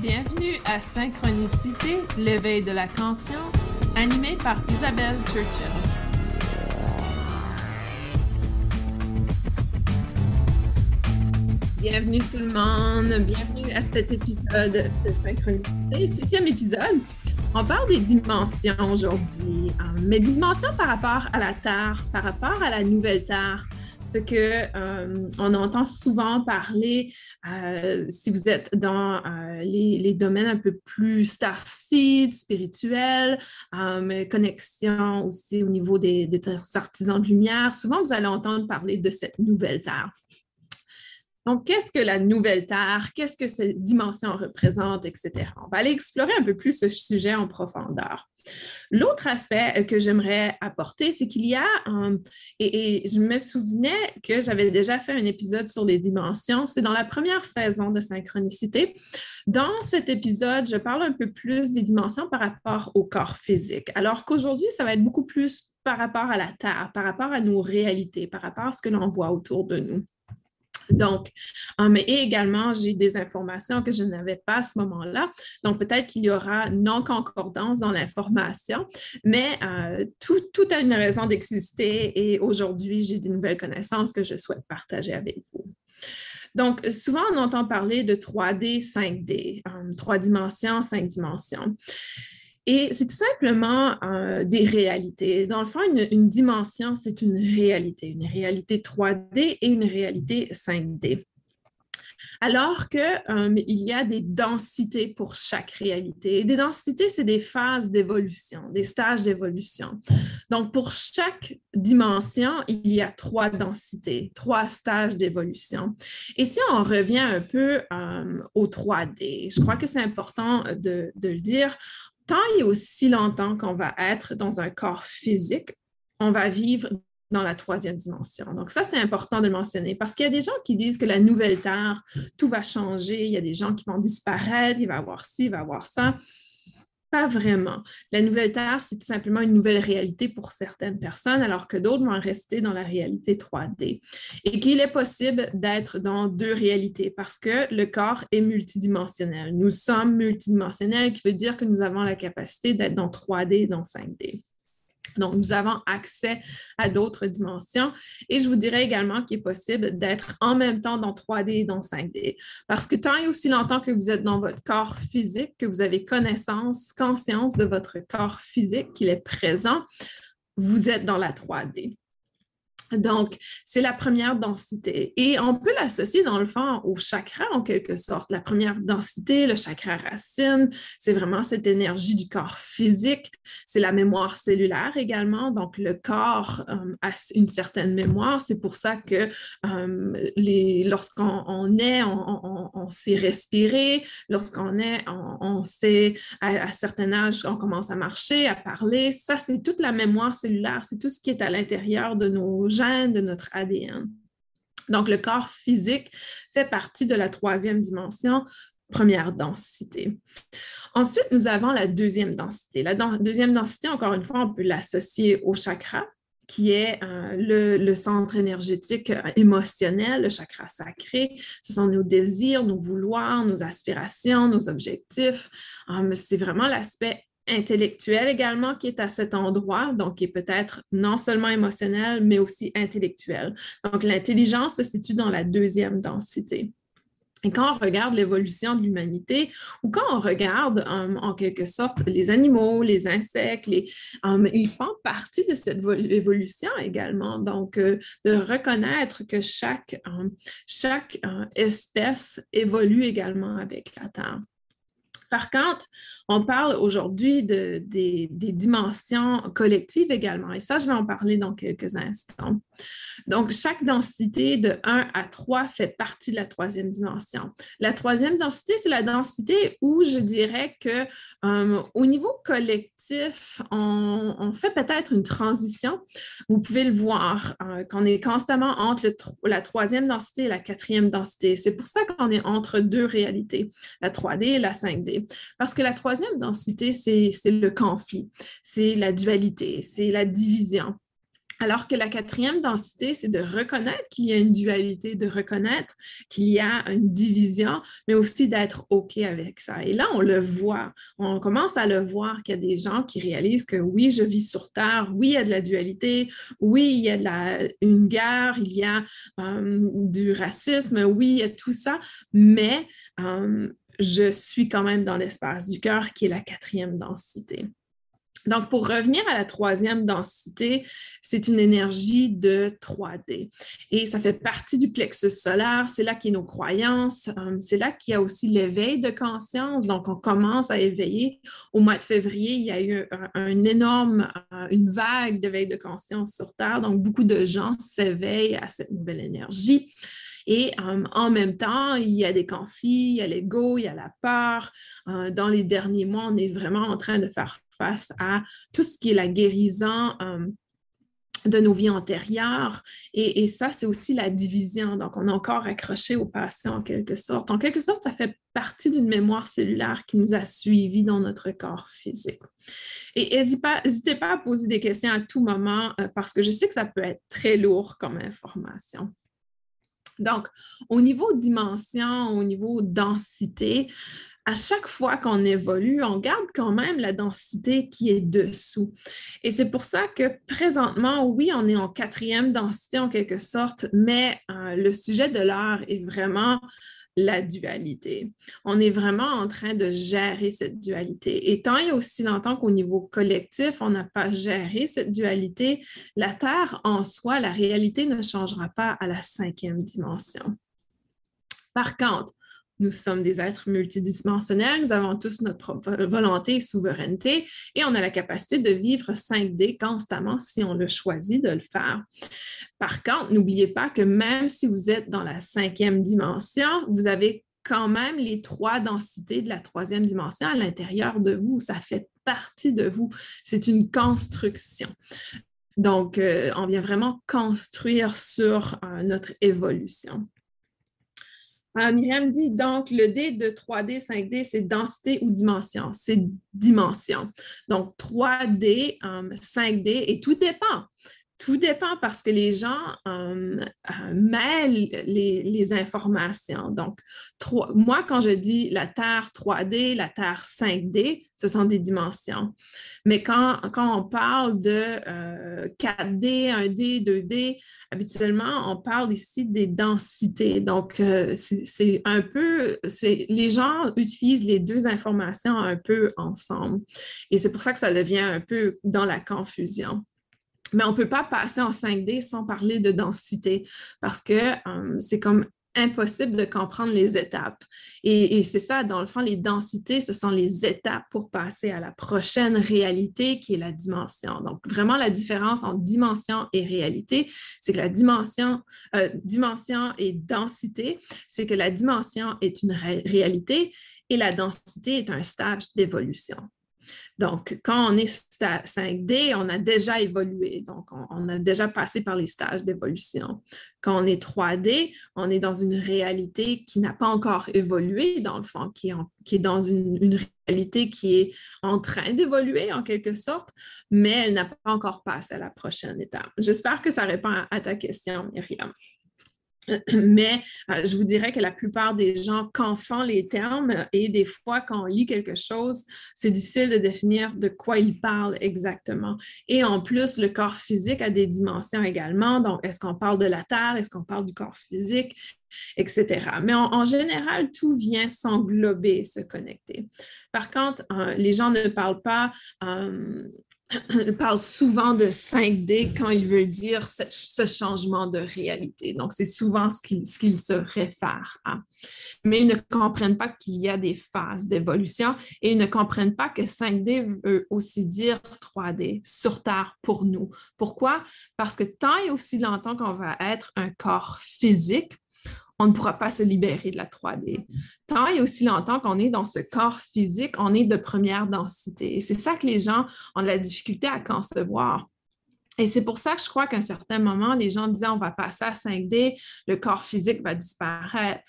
Bienvenue à Synchronicité, l'éveil de la conscience, animé par Isabelle Churchill. Bienvenue tout le monde, bienvenue à cet épisode de Synchronicité, septième épisode. On parle des dimensions aujourd'hui, euh, mais dimensions par rapport à la Terre, par rapport à la nouvelle Terre, ce que euh, on entend souvent parler euh, si vous êtes dans euh, les, domaines un peu plus starseed, spirituels, connexion aussi au niveau des artisans de lumière. Souvent, vous allez entendre parler de cette nouvelle terre. Donc, qu'est-ce que la nouvelle Terre? Qu'est-ce que ces dimensions représentent, etc. On va aller explorer un peu plus ce sujet en profondeur. L'autre aspect euh, que j'aimerais apporter, c'est qu'il y a, euh, et, je me souvenais que j'avais déjà fait un épisode sur les dimensions, c'est dans la première saison de Synchronicité. Dans cet épisode, je parle un peu plus des dimensions par rapport au corps physique, alors qu'aujourd'hui, ça va être beaucoup plus par rapport à la Terre, par rapport à nos réalités, par rapport à ce que l'on voit autour de nous. Donc, euh, mais également, j'ai des informations que je n'avais pas à ce moment-là. Donc, peut-être qu'il y aura non-concordance dans l'information, mais euh, tout, a une raison d'exister et aujourd'hui, j'ai des nouvelles connaissances que je souhaite partager avec vous. Donc, souvent, on entend parler de 3D, 5D, euh, trois dimensions, cinq dimensions. Et c'est tout simplement euh, des réalités. Dans le fond, une, dimension, c'est une réalité, une réalité 3D et une réalité 5D. Alors qu'il euh, y a des densités pour chaque réalité. des densités, c'est des phases d'évolution, des stages d'évolution. Donc, pour chaque dimension, il y a trois densités, trois stages d'évolution. Et si on revient un peu euh, au 3D, je crois que c'est important de, de le dire, tant et aussi longtemps qu'on va être dans un corps physique, on va vivre dans la troisième dimension. Donc ça, c'est important de le mentionner parce qu'il y a des gens qui disent que la nouvelle Terre, tout va changer, il y a des gens qui vont disparaître, il va y avoir ci, il va y avoir ça. Pas vraiment. La nouvelle Terre, c'est tout simplement une nouvelle réalité pour certaines personnes, alors que d'autres vont rester dans la réalité 3D. Et qu'il est possible d'être dans deux réalités parce que le corps est multidimensionnel. Nous sommes multidimensionnels, qui veut dire que nous avons la capacité d'être dans 3D et dans 5D. Donc, nous avons accès à d'autres dimensions. Et je vous dirais également qu'il est possible d'être en même temps dans 3D et dans 5D. Parce que tant et aussi longtemps que vous êtes dans votre corps physique, que vous avez connaissance, conscience de votre corps physique, qu'il est présent, vous êtes dans la 3D. Donc, c'est la première densité. Et on peut l'associer, dans le fond, au chakra, en quelque sorte. La première densité, le chakra racine, c'est vraiment cette énergie du corps physique. C'est la mémoire cellulaire également. Donc, le corps euh, a une certaine mémoire. C'est pour ça que euh, lorsqu'on est, on, sait respirer. Lorsqu'on est, on, sait, à, à certain âge, on commence à marcher, à parler. Ça, c'est toute la mémoire cellulaire. C'est tout ce qui est à l'intérieur de nos de notre ADN. Donc, le corps physique fait partie de la troisième dimension, première densité. Ensuite, nous avons la deuxième densité. La deuxième densité, encore une fois, on peut l'associer au chakra, qui est euh, le, centre énergétique euh, émotionnel, le chakra sacré. Ce sont nos désirs, nos vouloirs, nos aspirations, nos objectifs. Euh, c'est vraiment l'aspect intellectuel également qui est à cet endroit, donc qui est peut-être non seulement émotionnel, mais aussi intellectuel. Donc, l'intelligence se situe dans la deuxième densité. Et quand on regarde l'évolution de l'humanité ou quand on regarde euh, en quelque sorte les animaux, les insectes, les, euh, ils font partie de cette évolution également. Donc, euh, de reconnaître que chaque, chaque espèce évolue également avec la Terre. Par contre, on parle aujourd'hui de, des, dimensions collectives également, et ça, je vais en parler dans quelques instants. Donc, chaque densité de 1 à 3 fait partie de la troisième dimension. La troisième densité, c'est la densité où je dirais que euh, au niveau collectif, on, fait peut-être une transition. Vous pouvez le voir, euh, qu'on est constamment entre la troisième densité et la quatrième densité. C'est pour ça qu'on est entre deux réalités, la 3D et la 5D. Parce que la troisième densité, c'est le conflit, c'est la dualité, c'est la division. Alors que la quatrième densité, c'est de reconnaître qu'il y a une dualité, de reconnaître qu'il y a une division, mais aussi d'être OK avec ça. Et là, on le voit, on commence à le voir qu'il y a des gens qui réalisent que oui, je vis sur Terre, oui, il y a de la dualité, oui, il y a de la, une guerre, il y a euh, du racisme, oui, il y a tout ça, mais euh, je suis quand même dans l'espace du cœur qui est la quatrième densité. Donc, pour revenir à la troisième densité, c'est une énergie de 3D. Et ça fait partie du plexus solaire. C'est là qu'il y a nos croyances. Euh, c'est là qu'il y a aussi l'éveil de conscience. Donc, on commence à éveiller. Au mois de février, il y a eu un, énorme, euh, une vague d'éveil de conscience sur Terre. Donc, beaucoup de gens s'éveillent à cette nouvelle énergie. Et euh, en même temps, il y a des conflits, il y a l'ego, il y a la peur. Euh, dans les derniers mois, on est vraiment en train de faire face à tout ce qui est la guérison euh, de nos vies antérieures. Et, ça, c'est aussi la division. Donc, on est encore accroché au passé en quelque sorte. En quelque sorte, ça fait partie d'une mémoire cellulaire qui nous a suivis dans notre corps physique. Et n'hésitez pas, pas, à poser des questions à tout moment parce que je sais que ça peut être très lourd comme information. Donc, au niveau dimension, au niveau densité, à chaque fois qu'on évolue, on garde quand même la densité qui est dessous. Et c'est pour ça que présentement, oui, on est en quatrième densité en quelque sorte, mais euh, le sujet de l'art est vraiment la dualité. On est vraiment en train de gérer cette dualité. Et tant et aussi longtemps qu'au niveau collectif, on n'a pas géré cette dualité, la Terre en soi, la réalité ne changera pas à la cinquième dimension. Par contre, nous sommes des êtres multidimensionnels, nous avons tous notre volonté et souveraineté et on a la capacité de vivre 5D constamment si on le choisit de le faire. Par contre, n'oubliez pas que même si vous êtes dans la cinquième dimension, vous avez quand même les trois densités de la troisième dimension à l'intérieur de vous. Ça fait partie de vous. C'est une construction. Donc, euh, on vient vraiment construire sur euh, notre évolution. Euh, dit donc le D de 3D, 5D, c'est densité ou dimension. C'est dimension. Donc 3D, 5D, euh, et tout dépend. Tout dépend parce que les gens euh, euh, mêlent les, informations. Donc, moi, quand je dis la Terre 3D, la Terre 5D, ce sont des dimensions. Mais quand, on parle de 4D, 1D, 2D, habituellement, on parle ici des densités. Donc, euh, c'est un peu, les gens utilisent les deux informations un peu ensemble. Et c'est pour ça que ça devient un peu dans la confusion. Mais on ne peut pas passer en 5D sans parler de densité parce que euh, c'est comme impossible de comprendre les étapes. Et, c'est ça, dans le fond, les densités, ce sont les étapes pour passer à la prochaine réalité qui est la dimension. Donc, vraiment, la différence entre dimension et réalité, c'est que la dimension, euh, dimension et densité, c'est que la dimension est une réalité et la densité est un stage d'évolution. Donc, quand on est 5D, on a déjà évolué. Donc, on, a déjà passé par les stages d'évolution. Quand on est 3D, on est dans une réalité qui n'a pas encore évolué, dans le fond, qui est, dans une, réalité qui est en train d'évoluer en quelque sorte, mais elle n'a pas encore passé à la prochaine étape. J'espère que ça répond à ta question, Myriam. Mais euh, je vous dirais que la plupart des gens confondent les termes et des fois, quand on lit quelque chose, c'est difficile de définir de quoi il parle exactement. Et en plus, le corps physique a des dimensions également. Donc, est-ce qu'on parle de la Terre? Est-ce qu'on parle du corps physique? etc. Mais en, général, tout vient s'englober, se connecter. Par contre, euh, les gens ne parlent pas euh, parle souvent de 5D quand il veut dire ce, changement de réalité. Donc, c'est souvent ce qu'il se réfère à. Mais ils ne comprennent pas qu'il y a des phases d'évolution et ils ne comprennent pas que 5D veut aussi dire 3D sur Terre pour nous. Pourquoi? Parce que tant et aussi longtemps qu'on va être un corps physique, on ne pourra pas se libérer de la 3D. Tant et aussi longtemps qu'on est dans ce corps physique, on est de première densité. C'est ça que les gens ont de la difficulté à concevoir. Et c'est pour ça que je crois qu'à un certain moment, les gens disaient on va passer à 5D, le corps physique va disparaître.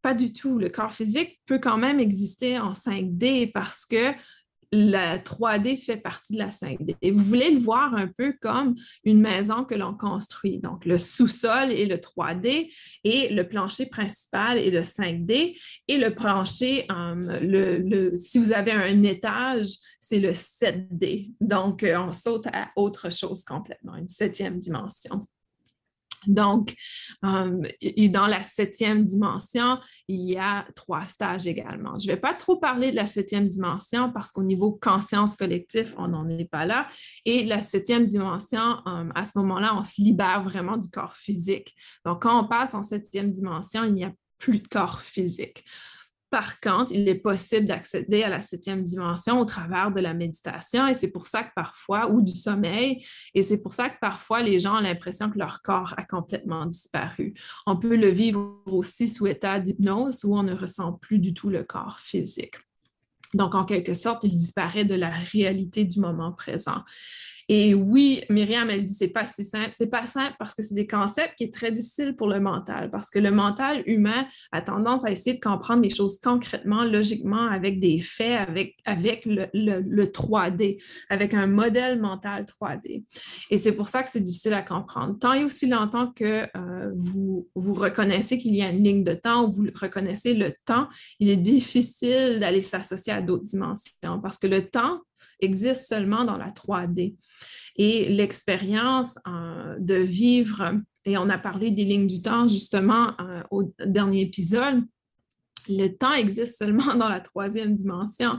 Pas du tout. Le corps physique peut quand même exister en 5D parce que la 3D fait partie de la 5D. Et vous voulez le voir un peu comme une maison que l'on construit. Donc, le sous-sol est le 3D et le plancher principal est le 5D. Et le plancher, euh, si vous avez un étage, c'est le 7D. Donc, euh, on saute à autre chose complètement, une septième dimension. Donc, euh, et dans la septième dimension, il y a trois stages également. Je ne vais pas trop parler de la septième dimension parce qu'au niveau conscience collectif, on n'en est pas là. Et la septième dimension, euh, à ce moment-là, on se libère vraiment du corps physique. Donc, quand on passe en septième dimension, il n'y a plus de corps physique. Par contre, il est possible d'accéder à la septième dimension au travers de la méditation et c'est pour ça que parfois, ou du sommeil, et c'est pour ça que parfois les gens ont l'impression que leur corps a complètement disparu. On peut le vivre aussi sous état d'hypnose où on ne ressent plus du tout le corps physique. Donc, en quelque sorte, il disparaît de la réalité du moment présent. Et oui, Myriam, elle dit c'est pas si simple. C'est pas simple parce que c'est des concepts qui sont très difficiles pour le mental, parce que le mental humain a tendance à essayer de comprendre les choses concrètement, logiquement, avec des faits, avec, avec le, le, 3D, avec un modèle mental 3D. Et c'est pour ça que c'est difficile à comprendre. Tant et aussi longtemps que euh, vous, vous reconnaissez qu'il y a une ligne de temps, ou vous reconnaissez le temps, il est difficile d'aller s'associer à d'autres dimensions parce que le temps, existe seulement dans la 3D. Et l'expérience euh, de vivre, et on a parlé des lignes du temps justement euh, au dernier épisode, le temps existe seulement dans la troisième dimension.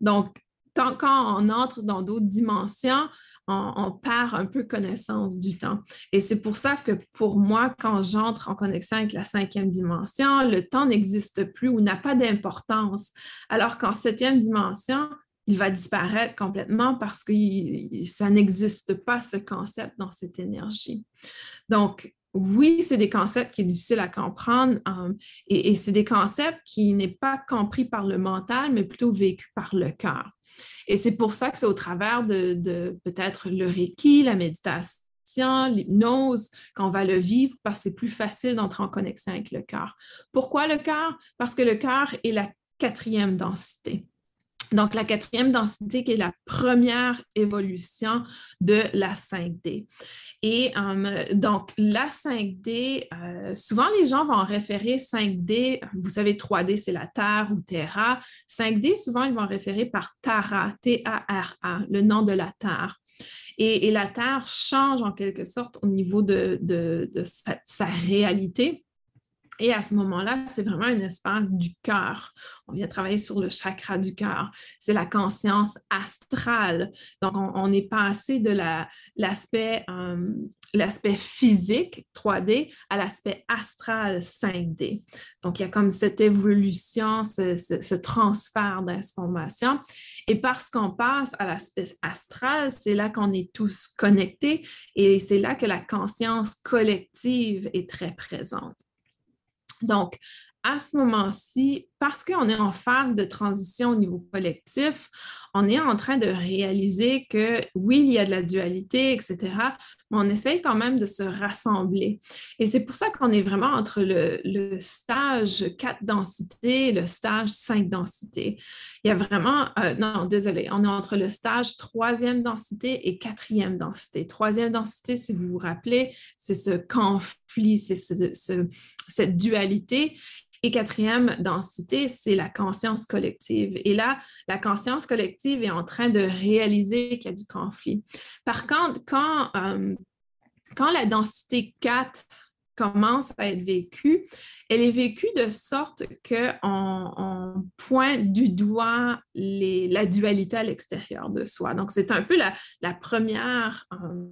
Donc, tant quand on entre dans d'autres dimensions, on, on, perd un peu connaissance du temps. Et c'est pour ça que pour moi, quand j'entre en connexion avec la cinquième dimension, le temps n'existe plus ou n'a pas d'importance. Alors qu'en septième dimension, il va disparaître complètement parce que ça n'existe pas, ce concept dans cette énergie. Donc, oui, c'est des concepts qui sont difficiles à comprendre euh, et, c'est des concepts qui n'est pas compris par le mental, mais plutôt vécu par le cœur. Et c'est pour ça que c'est au travers de, de peut-être le Reiki, la méditation, l'hypnose, qu'on va le vivre parce que c'est plus facile d'entrer en connexion avec le cœur. Pourquoi le cœur? Parce que le cœur est la quatrième densité. Donc, la quatrième densité qui est la première évolution de la 5D. Et euh, donc, la 5D, euh, souvent les gens vont référer 5D, vous savez, 3D, c'est la Terre ou Terra. 5D, souvent, ils vont référer par Tara, T-A-R-A, le nom de la Terre. Et, la Terre change en quelque sorte au niveau de, sa réalité. Et à ce moment-là, c'est vraiment un espace du cœur. On vient travailler sur le chakra du cœur. C'est la conscience astrale. Donc, on, est passé de l'aspect euh, l'aspect physique 3D à l'aspect astral 5D. Donc, il y a comme cette évolution, ce, ce transfert d'information. Et parce qu'on passe à l'aspect astral, c'est là qu'on est tous connectés et c'est là que la conscience collective est très présente. Donc, à ce moment-ci, parce qu'on est en phase de transition au niveau collectif, on est en train de réaliser que oui, il y a de la dualité, etc., mais on essaye quand même de se rassembler. Et c'est pour ça qu'on est vraiment entre le, stage 4 densités et le stage 5 densités. Il y a vraiment, euh, non, désolé, on est entre le stage troisième densité et quatrième densité. Troisième densité, si vous vous rappelez, c'est ce conflit, c'est cette dualité. Et quatrième densité, c'est la conscience collective. Et là, la conscience collective est en train de réaliser qu'il y a du conflit. Par contre, quand, euh, quand la densité 4 commence à être vécue, elle est vécue de sorte qu'on on pointe du doigt la dualité à l'extérieur de soi. Donc, c'est un peu la, la première... Euh,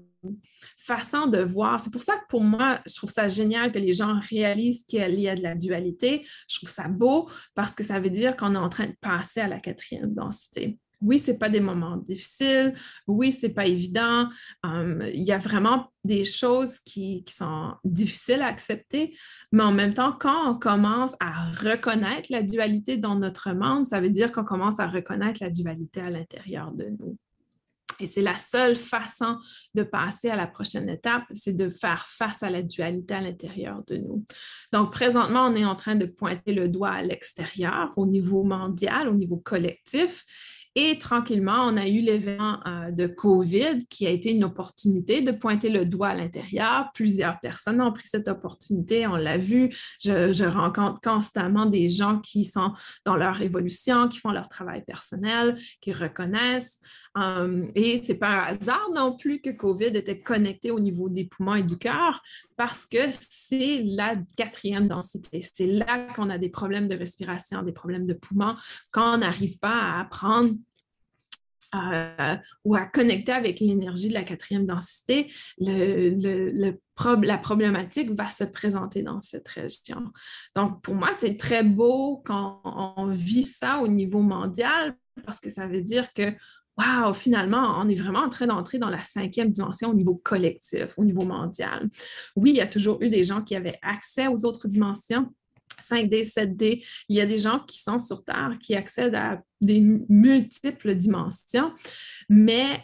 façon de voir. C'est pour ça que pour moi, je trouve ça génial que les gens réalisent qu'il y a de la dualité. Je trouve ça beau parce que ça veut dire qu'on est en train de passer à la quatrième densité. Oui, ce n'est pas des moments difficiles. Oui, ce n'est pas évident. Hum, il y a vraiment des choses qui, qui, sont difficiles à accepter, mais en même temps, quand on commence à reconnaître la dualité dans notre monde, ça veut dire qu'on commence à reconnaître la dualité à l'intérieur de nous. Et c'est la seule façon de passer à la prochaine étape, c'est de faire face à la dualité à l'intérieur de nous. Donc, présentement, on est en train de pointer le doigt à l'extérieur, au niveau mondial, au niveau collectif. Et tranquillement, on a eu l'événement euh, de COVID qui a été une opportunité de pointer le doigt à l'intérieur. Plusieurs personnes ont pris cette opportunité, on l'a vu. Je, rencontre constamment des gens qui sont dans leur évolution, qui font leur travail personnel, qui reconnaissent. Euh, et ce n'est pas un hasard non plus que COVID était connecté au niveau des poumons et du cœur parce que c'est la quatrième densité. C'est là qu'on a des problèmes de respiration, des problèmes de poumons, quand on n'arrive pas à prendre euh, ou à connecter avec l'énergie de la quatrième densité, la problématique va se présenter dans cette région. Donc, pour moi, c'est très beau quand on vit ça au niveau mondial parce que ça veut dire que Wow, finalement, on est vraiment en train d'entrer dans la cinquième dimension au niveau collectif, au niveau mondial. Oui, il y a toujours eu des gens qui avaient accès aux autres dimensions, 5D, 7D. Il y a des gens qui sont sur Terre qui accèdent à des multiples dimensions, mais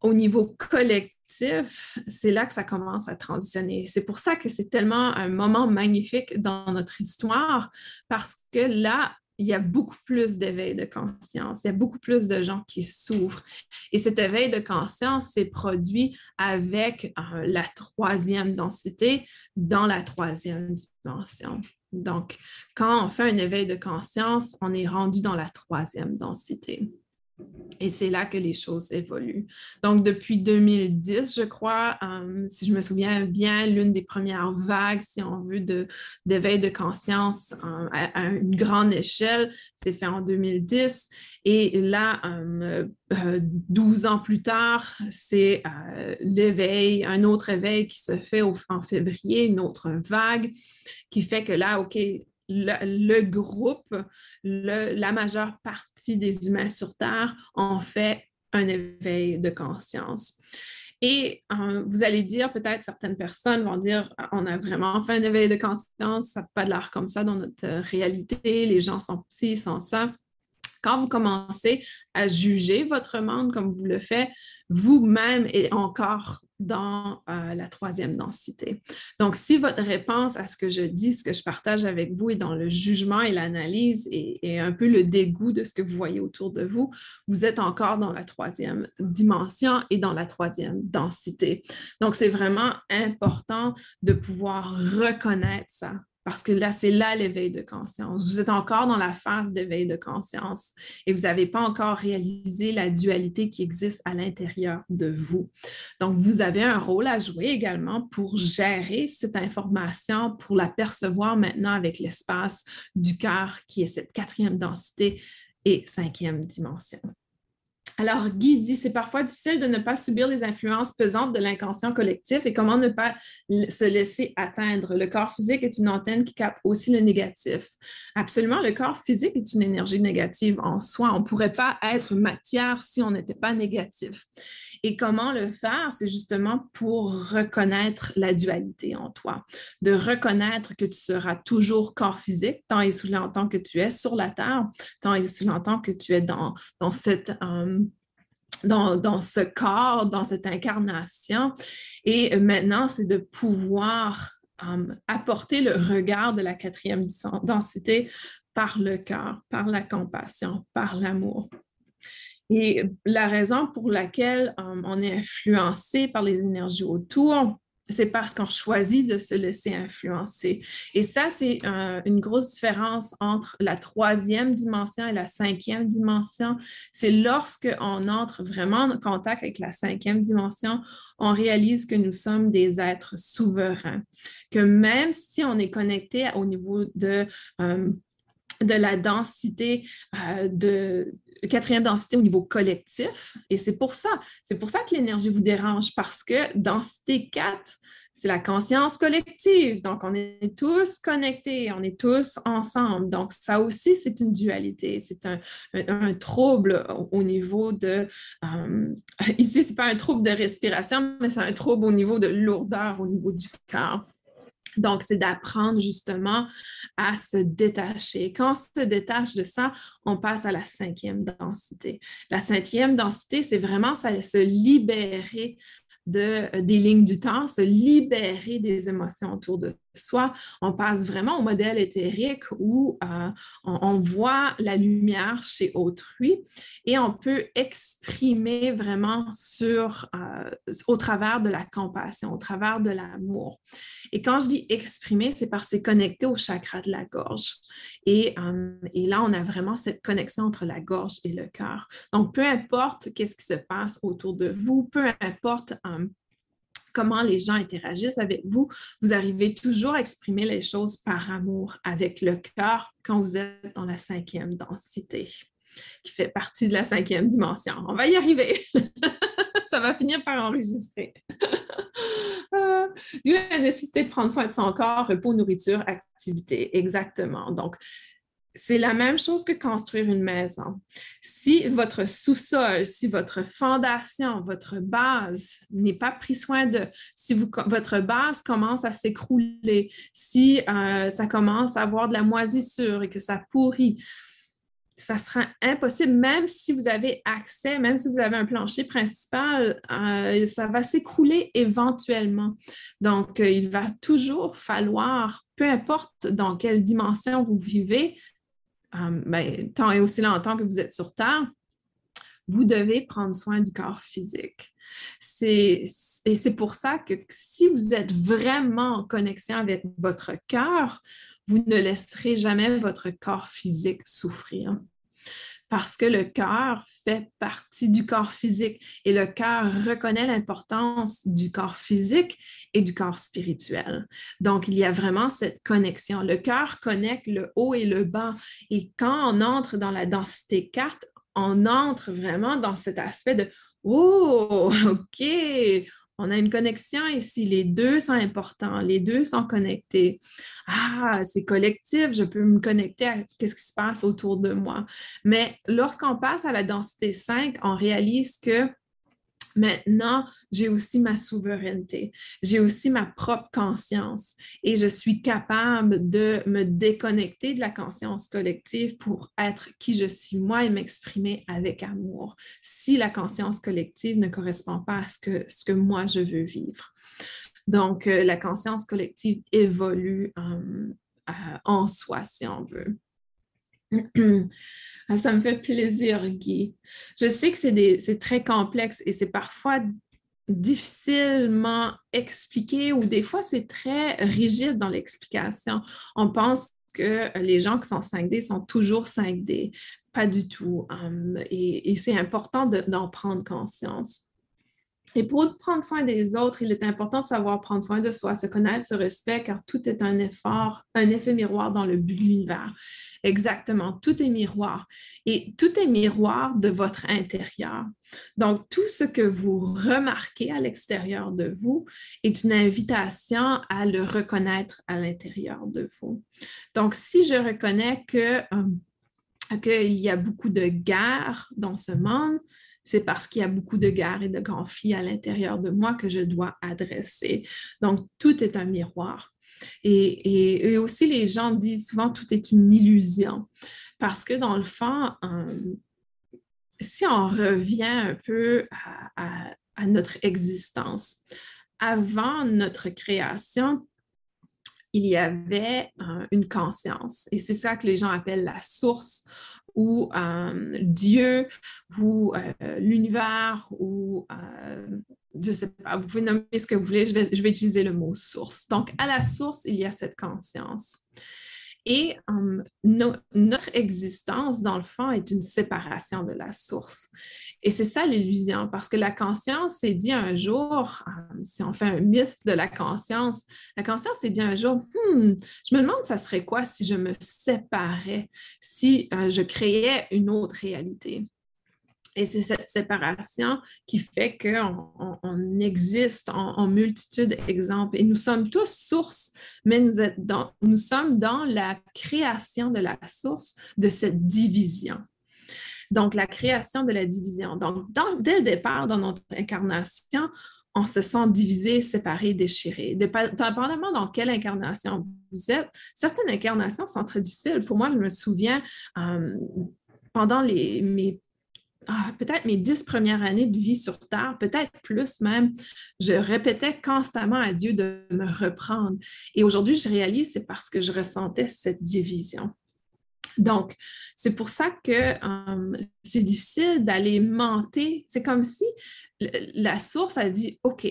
au niveau collectif, c'est là que ça commence à transitionner. C'est pour ça que c'est tellement un moment magnifique dans notre histoire, parce que là, il y a beaucoup plus d'éveil de conscience, il y a beaucoup plus de gens qui souffrent. Et cet éveil de conscience s'est produit avec euh, la troisième densité dans la troisième dimension. Donc, quand on fait un éveil de conscience, on est rendu dans la troisième densité. Et c'est là que les choses évoluent. Donc, depuis 2010, je crois, euh, si je me souviens bien, l'une des premières vagues, si on veut, d'éveil de, conscience euh, à, une grande échelle, s'est fait en 2010. Et là, 12 euh, ans plus tard, c'est l'éveil, un autre éveil qui se fait en février, une autre vague, qui fait que là, OK, le, groupe, la majeure partie des humains sur Terre ont fait un éveil de conscience. Et euh, vous allez dire, peut-être certaines personnes vont dire, on a vraiment fait un éveil de conscience, ça n'a pas de l'air comme ça dans notre réalité, les gens sont ci, sont ça. Quand vous commencez à juger votre monde comme vous le faites, vous-même est encore dans euh, la troisième densité. Donc, si votre réponse à ce que je dis, ce que je partage avec vous est dans le jugement et l'analyse et, un peu le dégoût de ce que vous voyez autour de vous, vous êtes encore dans la troisième dimension et dans la troisième densité. Donc, c'est vraiment important de pouvoir reconnaître ça parce que là, c'est là l'éveil de conscience. Vous êtes encore dans la phase d'éveil de conscience et vous n'avez pas encore réalisé la dualité qui existe à l'intérieur de vous. Donc, vous avez un rôle à jouer également pour gérer cette information, pour la percevoir maintenant avec l'espace du cœur qui est cette quatrième densité et cinquième dimension. Alors, Guy dit, c'est parfois difficile de ne pas subir les influences pesantes de l'inconscient collectif et comment ne pas se laisser atteindre. Le corps physique est une antenne qui capte aussi le négatif. Absolument, le corps physique est une énergie négative en soi. On ne pourrait pas être matière si on n'était pas négatif. Et comment le faire? C'est justement pour reconnaître la dualité en toi, de reconnaître que tu seras toujours corps physique, tant et sous longtemps que tu es sur la Terre, tant et sous longtemps que tu es dans, cette... Euh, dans, ce corps, dans cette incarnation. Et maintenant, c'est de pouvoir euh, apporter le regard de la quatrième densité par le cœur, par la compassion, par l'amour. Et la raison pour laquelle euh, on est influencé par les énergies autour, c'est parce qu'on choisit de se laisser influencer. Et ça, c'est une grosse différence entre la troisième dimension et la cinquième dimension. C'est lorsque on entre vraiment en contact avec la cinquième dimension, on réalise que nous sommes des êtres souverains, que même si on est connecté au niveau de... Euh, de la densité euh, de quatrième densité au niveau collectif. Et c'est pour ça, c'est pour ça que l'énergie vous dérange, parce que densité 4, c'est la conscience collective. Donc, on est tous connectés, on est tous ensemble. Donc, ça aussi, c'est une dualité. C'est un, trouble au niveau de... Euh, ici, ce n'est pas un trouble de respiration, mais c'est un trouble au niveau de lourdeur, au niveau du cœur. Donc, c'est d'apprendre justement à se détacher. Quand on se détache de ça, on passe à la cinquième densité. La cinquième densité, c'est vraiment ça, se libérer de, des lignes du temps, se libérer des émotions autour de soi, on passe vraiment au modèle éthérique où euh, on, voit la lumière chez autrui et on peut exprimer vraiment euh, au travers de la compassion, au travers de l'amour. Et quand je dis exprimer, c'est parce que c'est connecté au chakra de la gorge. Et, euh, et, là, on a vraiment cette connexion entre la gorge et le cœur. Donc, peu importe qu'est-ce qui se passe autour de vous, peu importe comment les gens interagissent avec vous, vous arrivez toujours à exprimer les choses par amour avec le cœur quand vous êtes dans la cinquième densité, qui fait partie de la cinquième dimension. On va y arriver. Ça va finir par enregistrer. Euh, d'où la nécessité de prendre soin de son corps, repos, nourriture, activité. Exactement. Donc, c'est la même chose que construire une maison. Si votre sous-sol, si votre fondation, votre base n'est pas pris soin de, si votre base commence à s'écrouler, si euh, ça commence à avoir de la moisissure et que ça pourrit, ça sera impossible, même si vous avez accès, même si vous avez un plancher principal, euh, ça va s'écrouler éventuellement. Donc, euh, il va toujours falloir, peu importe dans quelle dimension vous vivez, euh, ben, tant et aussi longtemps que vous êtes sur Terre, vous devez prendre soin du corps physique. et c'est pour ça que si vous êtes vraiment en connexion avec votre cœur, vous ne laisserez jamais votre corps physique souffrir parce que le cœur fait partie du corps physique et le cœur reconnaît l'importance du corps physique et du corps spirituel. Donc, il y a vraiment cette connexion. Le cœur connecte le haut et le bas. Et quand on entre dans la densité 4, on entre vraiment dans cet aspect de Oh, OK, on a une connexion ici, les deux sont importants, les deux sont connectés. Ah, c'est collectif, je peux me connecter à ce qui se passe autour de moi. Mais lorsqu'on passe à la densité 5, on réalise que Maintenant, j'ai aussi ma souveraineté, j'ai aussi ma propre conscience et je suis capable de me déconnecter de la conscience collective pour être qui je suis moi et m'exprimer avec amour si la conscience collective ne correspond pas à ce que, ce que moi je veux vivre. Donc, euh, la conscience collective évolue euh, euh, en soi, si on veut. Ah, ça me fait plaisir, Guy. Je sais que c'est très complexe et c'est parfois difficilement expliqué ou des fois c'est très rigide dans l'explication. On pense que les gens qui sont 5D sont toujours 5D. Pas du tout. Hum, et, c'est important d'en prendre conscience. Et pour prendre soin des autres, il est important de savoir prendre soin de soi, se connaître, se respecter, car tout est un effort, un effet miroir dans le but de l'univers. Exactement, tout est miroir. Et tout est miroir de votre intérieur. Donc, tout ce que vous remarquez à l'extérieur de vous est une invitation à le reconnaître à l'intérieur de vous. Donc, si je reconnais que... Euh, qu'il y a beaucoup de guerres dans ce monde, c'est parce qu'il y a beaucoup de guerres et de conflits à l'intérieur de moi que je dois adresser. Donc, tout est un miroir. Et, aussi, les gens disent souvent tout est une illusion parce que dans le fond, euh, si on revient un peu à, notre existence, avant notre création, il y avait euh, une conscience. Et c'est ça que les gens appellent la source ou euh, Dieu ou euh, l'univers ou euh, je ne sais pas, vous pouvez nommer ce que vous voulez, je vais, je vais utiliser le mot source. Donc, à la source, il y a cette conscience. Et notre existence, dans le fond, est une séparation de la source. Et c'est ça l'illusion, parce que la conscience s'est dit un jour, euh, si on fait un mythe de la conscience, la conscience s'est dit un jour, hmm, je me demande ça serait quoi si je me séparais, si euh, je créais une autre réalité? Et c'est cette séparation qui fait qu'on on, existe en, multitude d'exemples. Et nous sommes tous sources, mais nous, sommes dans la création de la source de cette division. Donc, la création de la division. Donc, dès le départ, dans notre incarnation, on se sent divisé, séparé, déchiré. Dépendamment dans quelle incarnation vous êtes, certaines incarnations sont très difficiles. Pour moi, je me souviens, euh, pendant les, mes ah, peut-être mes dix premières années de vie sur Terre, peut-être plus même, je répétais constamment à Dieu de me reprendre. Et aujourd'hui, je réalise, c'est parce que je ressentais cette division. Donc, c'est pour ça que euh, c'est difficile d'aller monter. C'est comme si la source a dit, OK,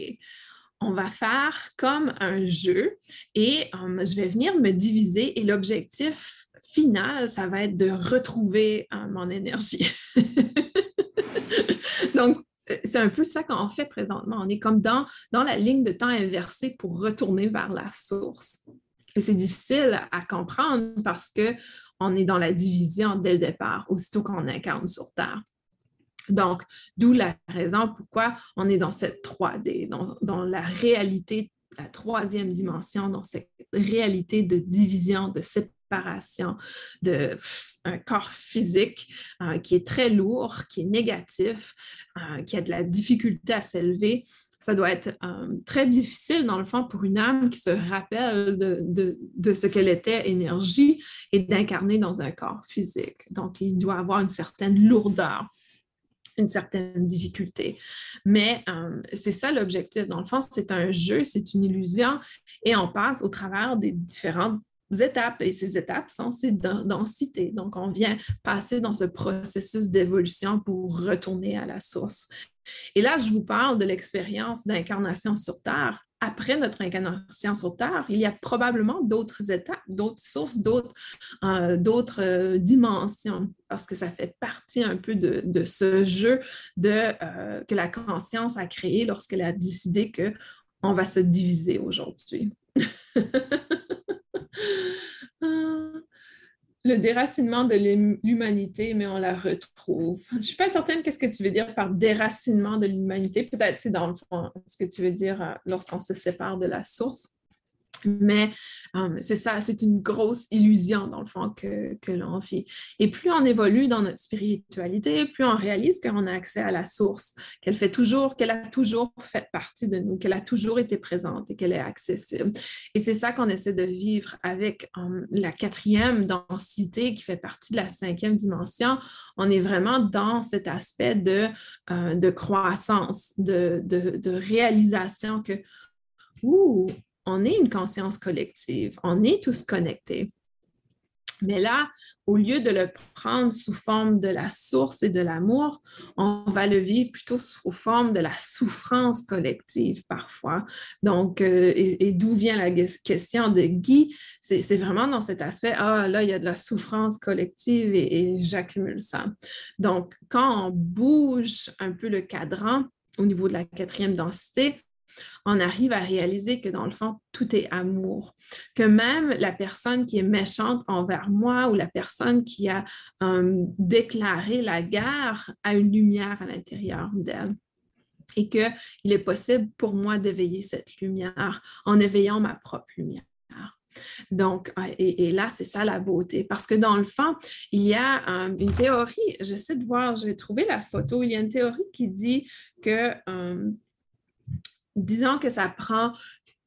on va faire comme un jeu et euh, je vais venir me diviser et l'objectif final, ça va être de retrouver euh, mon énergie. Donc, c'est un peu ça qu'on fait présentement. On est comme dans, dans la ligne de temps inversée pour retourner vers la source. Et c'est difficile à comprendre parce qu'on est dans la division dès le départ, aussitôt qu'on incarne sur Terre. Donc, d'où la raison pourquoi on est dans cette 3D, dans, dans la réalité, la troisième dimension, dans cette réalité de division, de séparation, de un corps physique euh, qui est très lourd, qui est négatif, euh, qui a de la difficulté à s'élever. Ça doit être euh, très difficile, dans le fond, pour une âme qui se rappelle de, de, ce qu'elle était énergie et d'incarner dans un corps physique. Donc, il doit avoir une certaine lourdeur une certaine difficulté. Mais c'est ça l'objectif. Dans le fond, c'est un jeu, c'est une illusion et on passe au travers des différentes étapes et ces étapes sont ces densités. Donc, on vient passer dans ce processus d'évolution pour retourner à la source. Et là, je vous parle de l'expérience d'incarnation sur Terre après notre incarnation sur Terre, il y a probablement d'autres étapes, d'autres sources, d'autres euh, euh, dimensions, parce que ça fait partie un peu de, ce jeu euh, que la conscience a créé lorsqu'elle a décidé qu'on va se diviser aujourd'hui. le déracinement de l'humanité, mais on la retrouve. Je ne suis pas certaine qu'est-ce que tu veux dire par déracinement de l'humanité. Peut-être c'est dans le fond ce que tu veux dire euh, lorsqu'on se sépare de la source. Mais euh, c'est ça, c'est une grosse illusion dans le fond que, l'on vit. Et plus on évolue dans notre spiritualité, plus on réalise qu'on a accès à la source, qu'elle fait toujours, qu'elle a toujours fait partie de nous, qu'elle a toujours été présente et qu'elle est accessible. Et c'est ça qu'on essaie de vivre avec euh, la quatrième densité qui fait partie de la cinquième dimension. On est vraiment dans cet aspect de, euh, de croissance, de, de, de réalisation que Ouh, on est une conscience collective, on est tous connectés. Mais là, au lieu de le prendre sous forme de la source et de l'amour, on va le vivre plutôt sous forme de la souffrance collective parfois. Donc, euh, et, d'où vient la question de Guy? C'est vraiment dans cet aspect, ah là, il y a de la souffrance collective et j'accumule ça. Donc, quand on bouge un peu le cadran au niveau de la quatrième densité, on arrive à réaliser que dans le fond, tout est amour. Que même la personne qui est méchante envers moi ou la personne qui a euh, déclaré la guerre a une lumière à l'intérieur d'elle et qu'il est possible pour moi d'éveiller cette lumière en éveillant ma propre lumière. Donc, et, là, c'est ça la beauté. Parce que dans le fond, il y a euh, une théorie, j'essaie de voir, je vais trouver la photo, il y a une théorie qui dit que euh, disons que ça prend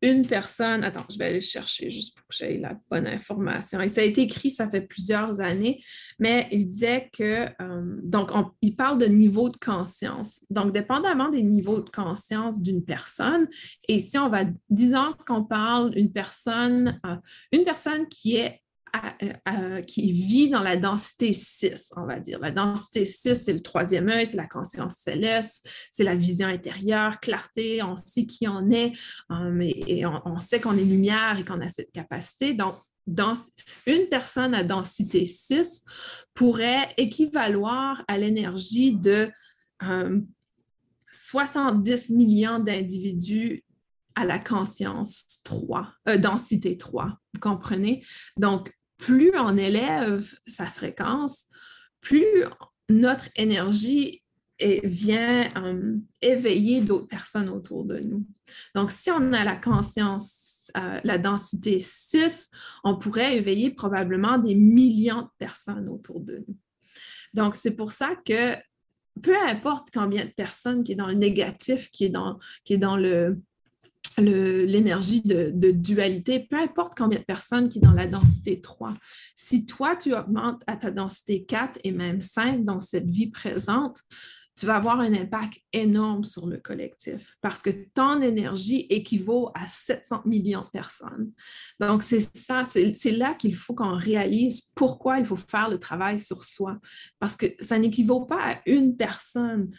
une personne, attends, je vais aller chercher juste pour que j'aie la bonne information. Et ça a été écrit, ça fait plusieurs années, mais il disait que, euh, donc, il parle de niveau de conscience. Donc, dépendamment des niveaux de conscience d'une personne, et si on va, disons qu'on parle d'une personne, euh, une personne qui est qui vit dans la densité 6, on va dire. La densité 6, c'est le troisième œil, c'est la conscience céleste, c'est la vision intérieure, clarté, on sait qui on est, um, et, on, sait qu'on est lumière et qu'on a cette capacité. Donc, une personne à densité 6 pourrait équivaloir à l'énergie de 70 um, millions d'individus à la conscience 3, euh, densité 3, vous comprenez? Donc, plus on élève sa fréquence, plus notre énergie vient euh, éveiller d'autres personnes autour de nous. Donc, si on a la conscience, euh, la densité 6, on pourrait éveiller probablement des millions de personnes autour de nous. Donc, c'est pour ça que peu importe combien de personnes qui est dans le négatif, qui est dans, qui est dans le, l'énergie de, dualité, peu importe combien de personnes qui sont dans la densité 3. Si toi, tu augmentes à ta densité 4 et même 5 dans cette vie présente, tu vas avoir un impact énorme sur le collectif parce que ton énergie équivaut à 700 millions de personnes. Donc, c'est ça, c'est là qu'il faut qu'on réalise pourquoi il faut faire le travail sur soi parce que ça n'équivaut pas à une personne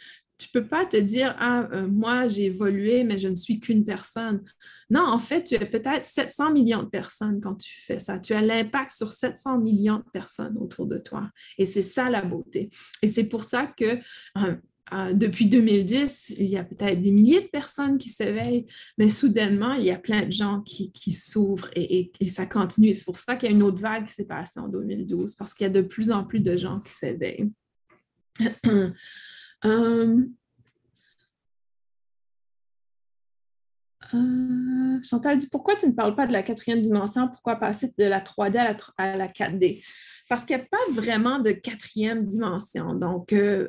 peux pas te dire, ah, euh, moi, j'ai évolué, mais je ne suis qu'une personne. Non, en fait, tu es peut-être 700 millions de personnes quand tu fais ça. Tu as l'impact sur 700 millions de personnes autour de toi. Et c'est ça la beauté. Et c'est pour ça que euh, euh, depuis 2010, il y a peut-être des milliers de personnes qui s'éveillent, mais soudainement, il y a plein de gens qui, s'ouvrent et, ça continue. C'est pour ça qu'il y a une autre vague qui s'est passée en 2012, parce qu'il y a de plus en plus de gens qui s'éveillent. euh, Chantal dit pourquoi tu ne parles pas de la quatrième dimension? Pourquoi passer de la 3D à la, 4D? Parce qu'il n'y a pas vraiment de quatrième dimension. Donc, euh,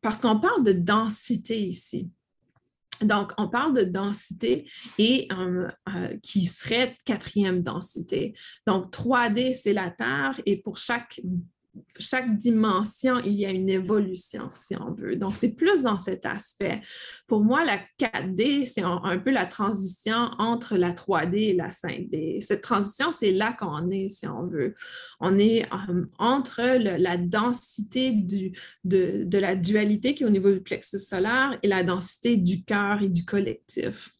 parce qu'on parle de densité ici. Donc, on parle de densité et qui serait quatrième densité. Donc, 3D, c'est la Terre et pour chaque chaque dimension, il y a une évolution, si on veut. Donc, c'est plus dans cet aspect. Pour moi, la 4D, c'est un, peu la transition entre la 3D et la 5D. Cette transition, c'est là qu'on est, si on veut. On est euh, entre la densité de, de la dualité qui est au niveau du plexus solaire et la densité du cœur et du collectif.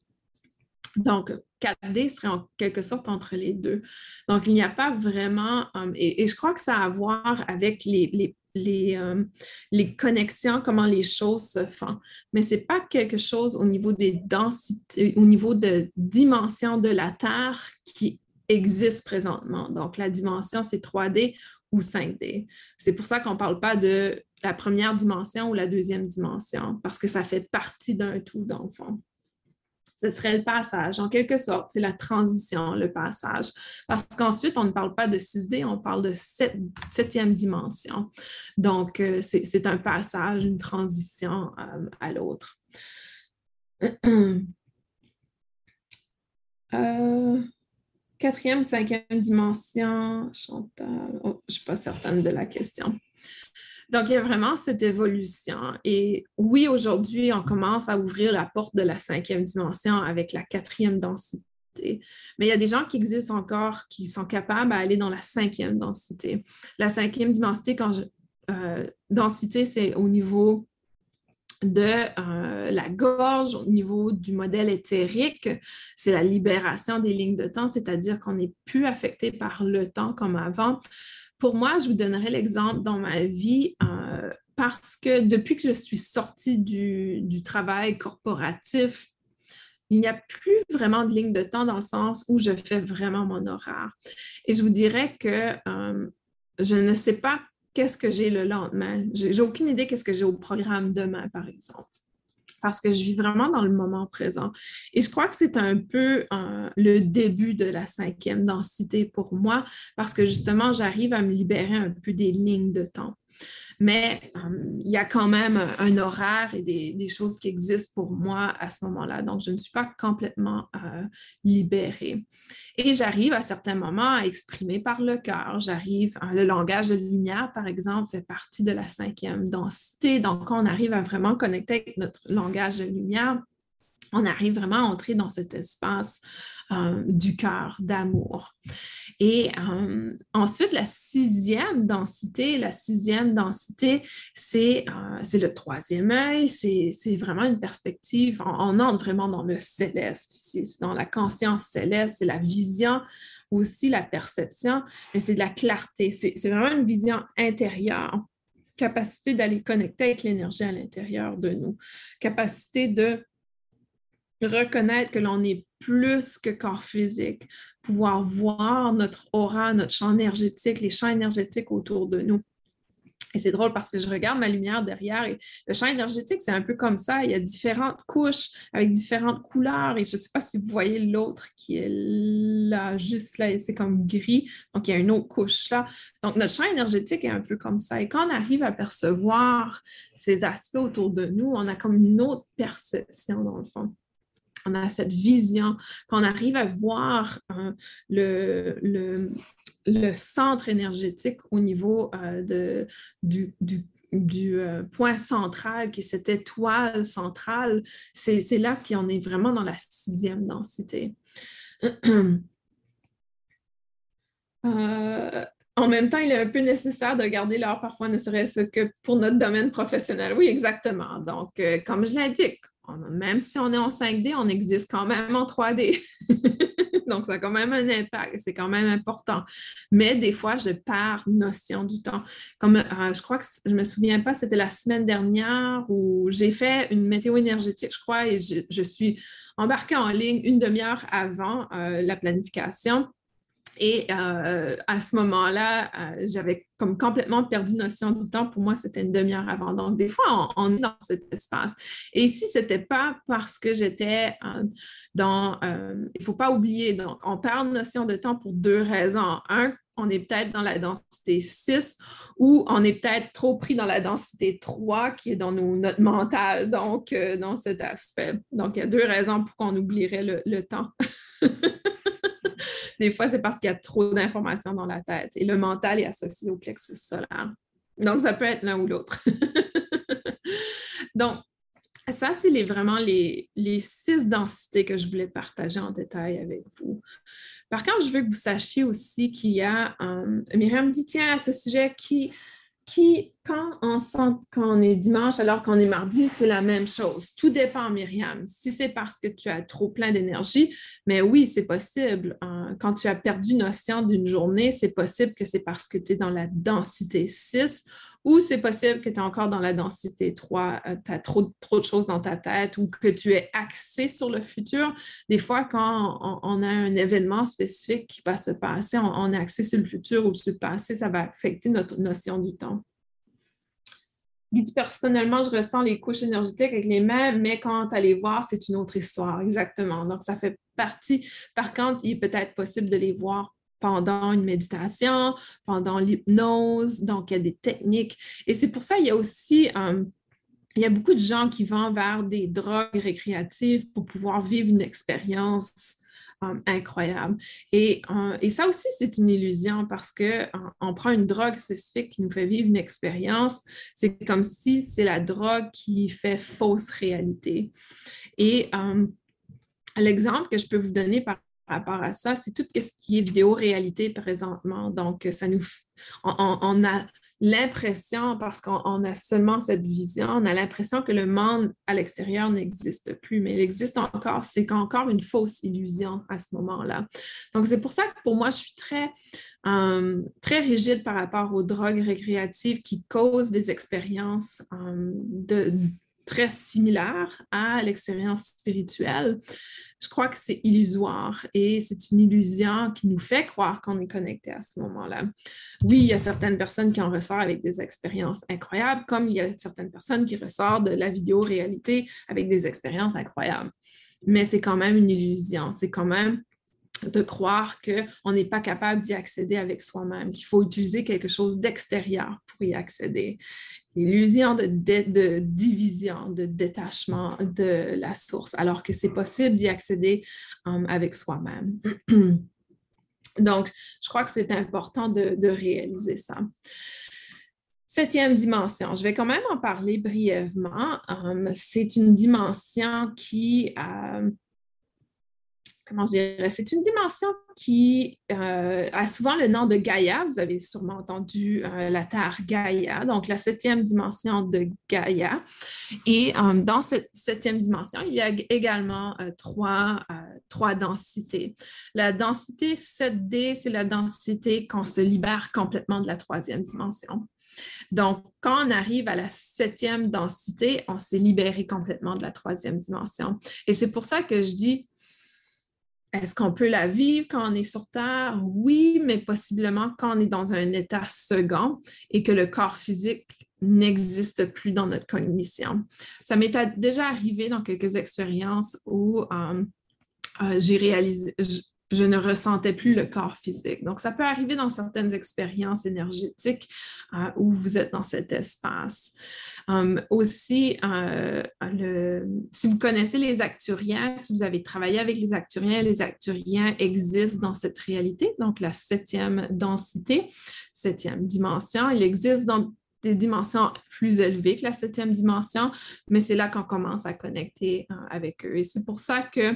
Donc, 4D serait en quelque sorte entre les deux. Donc, il n'y a pas vraiment, um, et, je crois que ça a à voir avec les, les, um, les, connexions, comment les choses se font. Mais ce n'est pas quelque chose au niveau des densités, au niveau de dimension de la Terre qui existe présentement. Donc, la dimension, c'est 3D ou 5D. C'est pour ça qu'on ne parle pas de la première dimension ou la deuxième dimension, parce que ça fait partie d'un tout, dans le fond ce serait le passage, en quelque sorte, c'est la transition, le passage. Parce qu'ensuite, on ne parle pas de 6D, on parle de septième dimension. Donc, euh, c'est un passage, une transition euh, à l'autre. Euh, quatrième, cinquième dimension, Chantal, oh, je ne suis pas certaine de la question. Donc, il y a vraiment cette évolution. Et oui, aujourd'hui, on commence à ouvrir la porte de la cinquième dimension avec la quatrième densité. Mais il y a des gens qui existent encore qui sont capables d'aller dans la cinquième densité. La cinquième densité, euh, densité, c'est au niveau de euh, la gorge, au niveau du modèle éthérique, c'est la libération des lignes de temps, c'est-à-dire qu'on n'est plus affecté par le temps comme avant. Pour moi, je vous donnerai l'exemple dans ma vie euh, parce que depuis que je suis sortie du, travail corporatif, il n'y a plus vraiment de ligne de temps dans le sens où je fais vraiment mon horaire. Et je vous dirais que euh, je ne sais pas qu'est-ce que j'ai le lendemain. J'ai aucune idée qu'est-ce que j'ai au programme demain, par exemple parce que je vis vraiment dans le moment présent. Et je crois que c'est un peu euh, le début de la cinquième densité pour moi, parce que justement, j'arrive à me libérer un peu des lignes de temps mais euh, il y a quand même un horaire et des, choses qui existent pour moi à ce moment-là. Donc, je ne suis pas complètement euh, libérée. Et j'arrive à certains moments à exprimer par le cœur. J'arrive, le langage de lumière, par exemple, fait partie de la cinquième densité. Donc, on arrive à vraiment connecter avec notre langage de lumière on arrive vraiment à entrer dans cet espace euh, du cœur, d'amour. Et euh, ensuite, la sixième densité, la sixième densité, c'est euh, le troisième œil, c'est vraiment une perspective, on, entre vraiment dans le céleste, c'est dans la conscience céleste, c'est la vision aussi la perception, mais c'est de la clarté, c'est vraiment une vision intérieure. Capacité d'aller connecter avec l'énergie à l'intérieur de nous, capacité de reconnaître que l'on est plus que corps physique, pouvoir voir notre aura, notre champ énergétique, les champs énergétiques autour de nous. Et c'est drôle parce que je regarde ma lumière derrière et le champ énergétique, c'est un peu comme ça. Il y a différentes couches avec différentes couleurs. Et je ne sais pas si vous voyez l'autre qui est là, juste là, c'est comme gris. Donc, il y a une autre couche là. Donc, notre champ énergétique est un peu comme ça. Et quand on arrive à percevoir ces aspects autour de nous, on a comme une autre perception dans le fond. On a cette vision, qu'on arrive à voir le, le, centre énergétique au niveau de, du, du point central, qui est cette étoile centrale, c'est là qu'on est vraiment dans la sixième densité. Euh, en même temps, il est un peu nécessaire de garder l'heure parfois, ne serait-ce que pour notre domaine professionnel. Oui, exactement. Donc, euh, comme je l'indique, même si on est en 5D, on existe quand même en 3D. Donc, ça a quand même un impact, c'est quand même important. Mais des fois, je perds notion du temps. Comme euh, je crois que je ne me souviens pas, c'était la semaine dernière où j'ai fait une météo énergétique, je crois, et je, suis embarquée en ligne une demi-heure avant la planification. Et euh, à ce moment-là, euh, j'avais comme complètement perdu notion du temps. Pour moi, c'était une demi-heure avant. Donc, des fois, on, est dans cet espace. Et ici, ce n'était pas parce que j'étais euh, dans... il ne faut pas oublier, donc, on perd notion de temps pour deux raisons. Un, on est peut-être dans la densité 6 ou on est peut-être trop pris dans la densité 3 qui est dans notre mental, donc dans cet aspect. Donc, il y a deux raisons pour qu'on oublierait le temps. Des fois, c'est parce qu'il y a trop d'informations dans la tête et le mental est associé au plexus solaire. Donc, ça peut être l'un ou l'autre. Donc, ça, c'est vraiment les, les, six densités que je voulais partager en détail avec vous. Par contre, je veux que vous sachiez aussi qu'il y a, euh, Myriam dit, tiens, à ce sujet, qui, qui, quand on sent qu'on est dimanche alors qu'on est mardi, c'est la même chose. Tout dépend, Myriam. Si c'est parce que tu as trop plein d'énergie, mais oui, c'est possible. Hein. Quand tu as perdu notion d'une journée, c'est possible que c'est parce que tu es dans la densité 6 ou c'est possible que tu es encore dans la densité 3, tu as trop, trop de choses dans ta tête ou que tu es axé sur le futur. Des fois, quand on, a un événement spécifique qui va se passer, on, est axé sur le futur ou sur le passé, ça va affecter notre notion du temps. Personnellement, je ressens les couches énergétiques avec les mains, mais quand tu les voir, c'est une autre histoire, exactement. Donc, ça fait partie. Par contre, il est peut-être possible de les voir pendant une méditation, pendant l'hypnose. Donc, il y a des techniques. Et c'est pour ça qu'il y a aussi, euh, il y a beaucoup de gens qui vont vers des drogues récréatives pour pouvoir vivre une expérience euh, incroyable. Et, euh, et, ça aussi, c'est une illusion parce qu'on prend une drogue spécifique qui nous fait vivre une expérience. C'est comme si c'est la drogue qui fait fausse réalité. Et l'exemple que je peux vous donner par par rapport à ça, c'est tout ce qui est vidéo-réalité présentement. Donc, ça nous, on, a l'impression, parce qu'on a seulement cette vision, on a l'impression que le monde à l'extérieur n'existe plus, mais il existe encore. C'est encore une fausse illusion à ce moment-là. Donc, c'est pour ça que pour moi, je suis très, euh, rigide par rapport aux drogues récréatives qui causent des expériences euh, de très similaire à l'expérience spirituelle, je crois que c'est illusoire et c'est une illusion qui nous fait croire qu'on est connecté à ce moment-là. Oui, il y a certaines personnes qui en ressortent avec des expériences incroyables, comme il y a certaines personnes qui ressortent de la vidéo-réalité avec des expériences incroyables. Mais c'est quand même une illusion. C'est quand même de croire qu'on n'est pas capable d'y accéder avec soi-même, qu'il faut utiliser quelque chose d'extérieur pour y accéder. L'illusion de, de, division, de détachement de la source, alors que c'est possible d'y accéder um, avec soi-même. Donc, je crois que c'est important de, réaliser ça. Septième dimension, je vais quand même en parler brièvement. Um, c'est une dimension qui... Euh, comment dirais c'est une dimension qui euh, a souvent le nom de Gaïa. Vous avez sûrement entendu euh, la Terre Gaïa, donc la septième dimension de Gaïa. Et euh, dans cette septième dimension, il y a également trois, trois densités. La densité 7D, c'est la densité qu'on se libère complètement de la troisième dimension. Donc, quand on arrive à la septième densité, on s'est libéré complètement de la troisième dimension. Et c'est pour ça que je dis, est-ce qu'on peut la vivre quand on est sur Terre? Oui, mais possiblement quand on est dans un état second et que le corps physique n'existe plus dans notre cognition. Ça m'est déjà arrivé dans quelques expériences où euh, euh, j'ai réalisé, je ne ressentais plus le corps physique. Donc, ça peut arriver dans certaines expériences énergétiques euh, où vous êtes dans cet espace. Hum, aussi, euh, si vous connaissez les acturiens, si vous avez travaillé avec les acturiens, les acturiens existent dans cette réalité, donc la septième densité, septième dimension. Il existe dans des dimensions plus élevées que la septième dimension, mais c'est là qu'on commence à connecter euh, avec eux. Et c'est pour ça que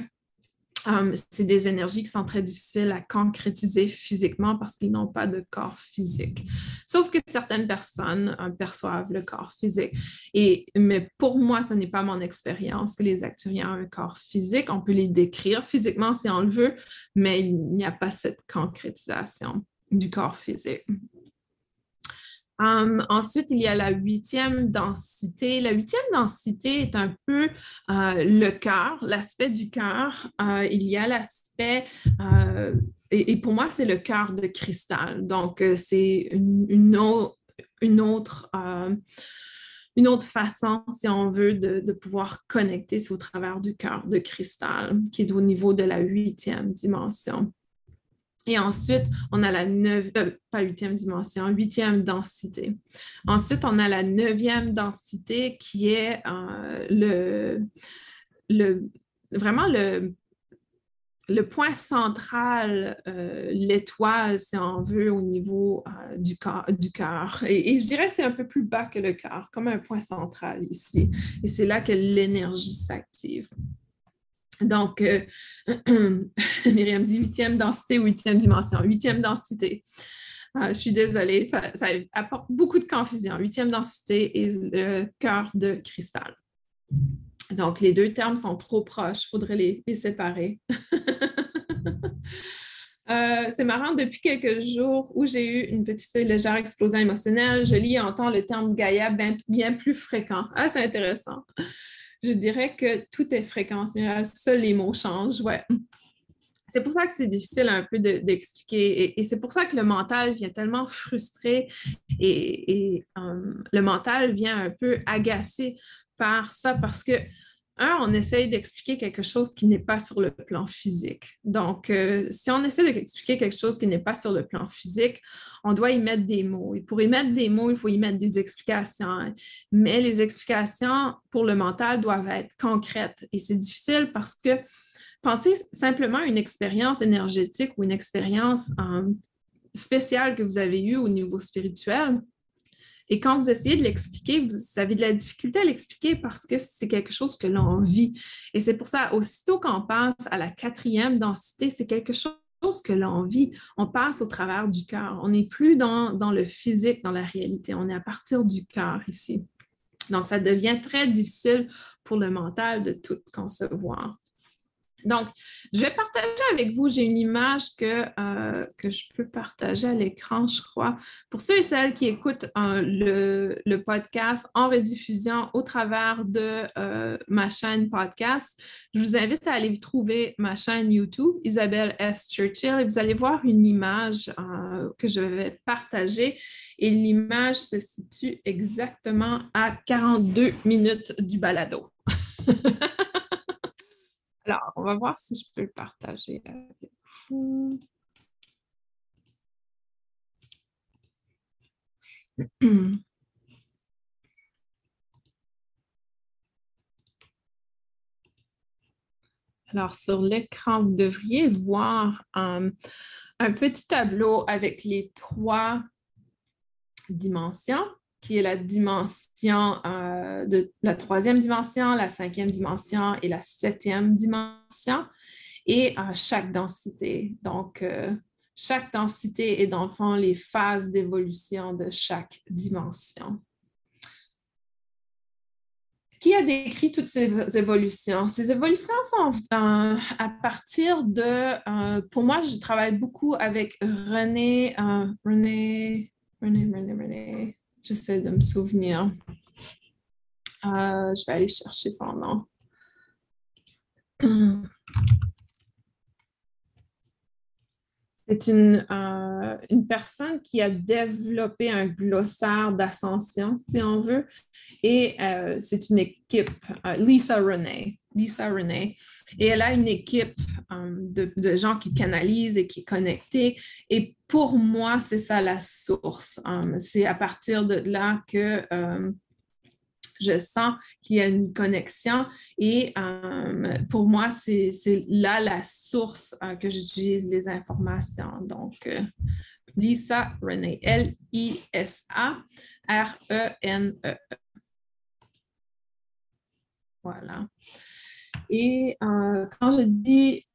Um, c'est des énergies qui sont très difficiles à concrétiser physiquement parce qu'ils n'ont pas de corps physique. Sauf que certaines personnes euh, perçoivent le corps physique. Et, mais pour moi, ce n'est pas mon expérience que les acturiens ont un corps physique. On peut les décrire physiquement si on le veut, mais il n'y a pas cette concrétisation du corps physique. Hum, ensuite, il y a la huitième densité. La huitième densité est un peu euh, le cœur, l'aspect du cœur. Euh, il y a l'aspect, euh, et, pour moi, c'est le cœur de cristal. Donc, c'est une, une, autre une autre façon, si on veut, de, de pouvoir connecter au travers du cœur de cristal, qui est au niveau de la huitième dimension. Et ensuite, on a la neuvième, euh, pas huitième dimension, huitième densité. Ensuite, on a la neuvième densité qui est euh, le, vraiment le, point central, euh, l'étoile, si on veut, au niveau du, corps, cœur. Et, et, je dirais que c'est un peu plus bas que le cœur, comme un point central ici. Et c'est là que l'énergie s'active. Donc, euh, Myriam dit huitième densité ou huitième dimension. Huitième densité. Euh, je suis désolée, ça, apporte beaucoup de confusion. Huitième densité et le cœur de cristal. Donc, les deux termes sont trop proches, il faudrait les, séparer. Euh, c'est marrant, depuis quelques jours où j'ai eu une petite légère explosion émotionnelle, je lis et entends le terme Gaïa bien plus fréquent. Ah, c'est intéressant je dirais que tout est fréquence Seuls les mots changent. Ouais. C'est pour ça que c'est difficile un peu d'expliquer. et, c'est pour ça que le mental vient tellement frustré et, euh, le mental vient un peu agacé par ça parce que un, on essaye d'expliquer quelque chose qui n'est pas sur le plan physique. Donc, euh, si on essaie d'expliquer quelque chose qui n'est pas sur le plan physique, on doit y mettre des mots. Et pour y mettre des mots, il faut y mettre des explications. Mais les explications pour le mental doivent être concrètes. Et c'est difficile parce que pensez simplement à une expérience énergétique ou une expérience euh, spéciale que vous avez eue au niveau spirituel et quand vous essayez de l'expliquer, vous avez de la difficulté à l'expliquer parce que c'est quelque chose que l'on vit. Et c'est pour ça, aussitôt qu'on passe à la quatrième densité, c'est quelque chose que l'on vit. On passe au travers du cœur. On n'est plus dans, dans le physique, dans la réalité. On est à partir du cœur ici. Donc, ça devient très difficile pour le mental de tout concevoir. Donc, je vais partager avec vous, j'ai une image que, euh, que je peux partager à l'écran, je crois. Pour ceux et celles qui écoutent euh, le, podcast en rediffusion au travers de euh, ma chaîne podcast, je vous invite à aller trouver ma chaîne YouTube, Isabelle S. Churchill, et vous allez voir une image que je vais partager. Et l'image se situe exactement à 42 minutes du balado. Alors, on va voir si je peux le partager avec vous. Alors, sur l'écran, vous devriez voir un petit tableau avec les trois dimensions qui est la dimension euh, de la troisième dimension, la cinquième dimension et la septième dimension, et euh, chaque densité. Donc, euh, chaque densité est dans le fond les phases d'évolution de chaque dimension. Qui a décrit toutes ces évolutions? Ces évolutions sont à partir de, pour moi, je travaille beaucoup avec René, René, René, René, René, J'essaie de me souvenir. Euh, je vais aller chercher son nom. C'est une, euh, une personne qui a développé un glossaire d'ascension, si on veut, et euh, c'est une équipe, euh, Lisa Renee. Lisa Renee. Et elle a une équipe de, de, gens qui canalisent et qui est. Et pour moi, c'est ça la source. c'est à partir de là que je sens qu'il y a une connexion et euh, pour moi, c'est là la source euh, que j'utilise les informations. Donc, euh, Lisa René, L-I-S-A-R-E-N-E. -E. Voilà. Et quand je dis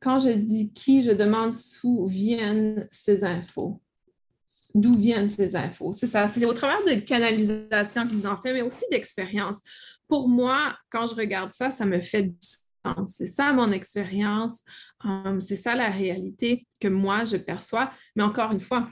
quand je dis qui, je demande d'où viennent ces infos d'où viennent ces infos. C'est ça, c'est au travers de canalisation qu'ils ont fait, mais aussi d'expérience. Pour moi, quand je regarde ça, ça me fait du sens. C'est ça mon expérience, hum, c'est ça la réalité que moi je perçois. Mais encore une fois,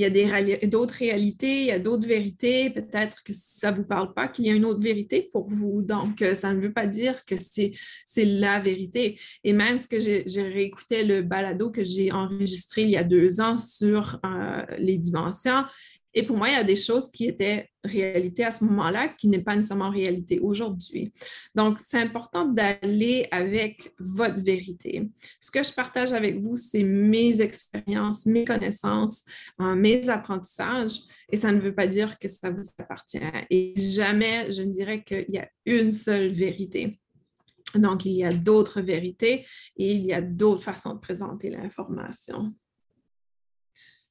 il y a d'autres réalités, il y a d'autres vérités. Peut-être que ça ne vous parle pas qu'il y a une autre vérité pour vous. Donc, euh, ça ne veut pas dire que c'est la vérité. Et même ce que j'ai réécouté le balado que j'ai enregistré il y a deux ans sur euh, les dimensions, et pour moi, il y a des choses qui étaient réalité à ce moment-là qui n'est pas nécessairement réalité aujourd'hui. Donc, c'est important d'aller avec votre vérité. Ce que je partage avec vous, c'est mes expériences, mes connaissances, euh, mes apprentissages, et ça ne veut pas dire que ça vous appartient. Et jamais, je ne dirais qu'il y a une seule vérité. Donc, il y a d'autres vérités et il y a d'autres façons de présenter l'information.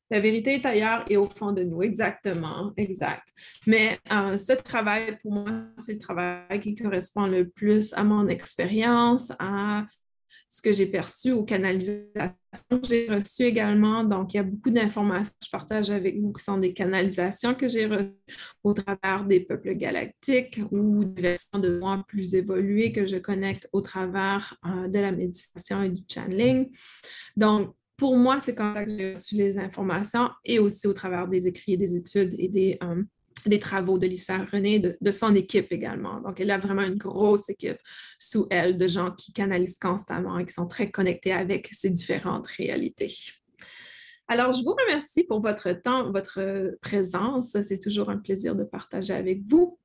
La vérité est ailleurs et au fond de nous, exactement, exact. Mais euh, ce travail, pour moi, c'est le travail qui correspond le plus à mon expérience, à ce que j'ai perçu aux canalisations que j'ai reçues également. Donc, il y a beaucoup d'informations que je partage avec vous qui sont des canalisations que j'ai reçues au travers des peuples galactiques ou des versions de moi plus évoluées que je connecte au travers euh, de la méditation et du channeling. Donc, pour moi, c'est comme ça que j'ai reçu les informations et aussi au travers des écrits, des études et des, euh, des travaux de Lisa René, de, son équipe également. Donc, elle a vraiment une grosse équipe sous elle de gens qui canalisent constamment et qui sont très connectés avec ces différentes réalités. Alors, je vous remercie pour votre temps, votre présence. C'est toujours un plaisir de partager avec vous.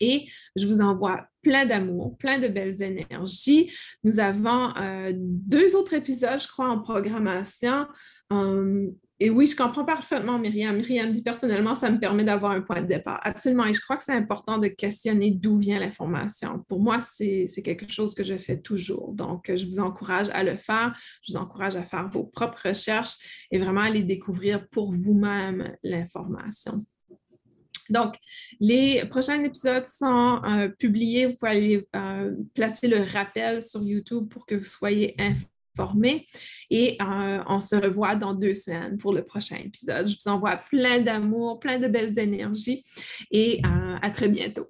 Et je vous envoie plein d'amour, plein de belles énergies. Nous avons euh, deux autres épisodes, je crois, en programmation. Hum, et oui, je comprends parfaitement Myriam. Myriam dit personnellement, ça me permet d'avoir un point de départ. Absolument. Et je crois que c'est important de questionner d'où vient l'information. Pour moi, c'est quelque chose que je fais toujours. Donc, je vous encourage à le faire. Je vous encourage à faire vos propres recherches et vraiment aller découvrir pour vous-même l'information. Donc, les prochains épisodes sont euh, publiés. Vous pouvez aller euh, placer le rappel sur YouTube pour que vous soyez informés. Et euh, on se revoit dans deux semaines pour le prochain épisode. Je vous envoie plein d'amour, plein de belles énergies et à très bientôt.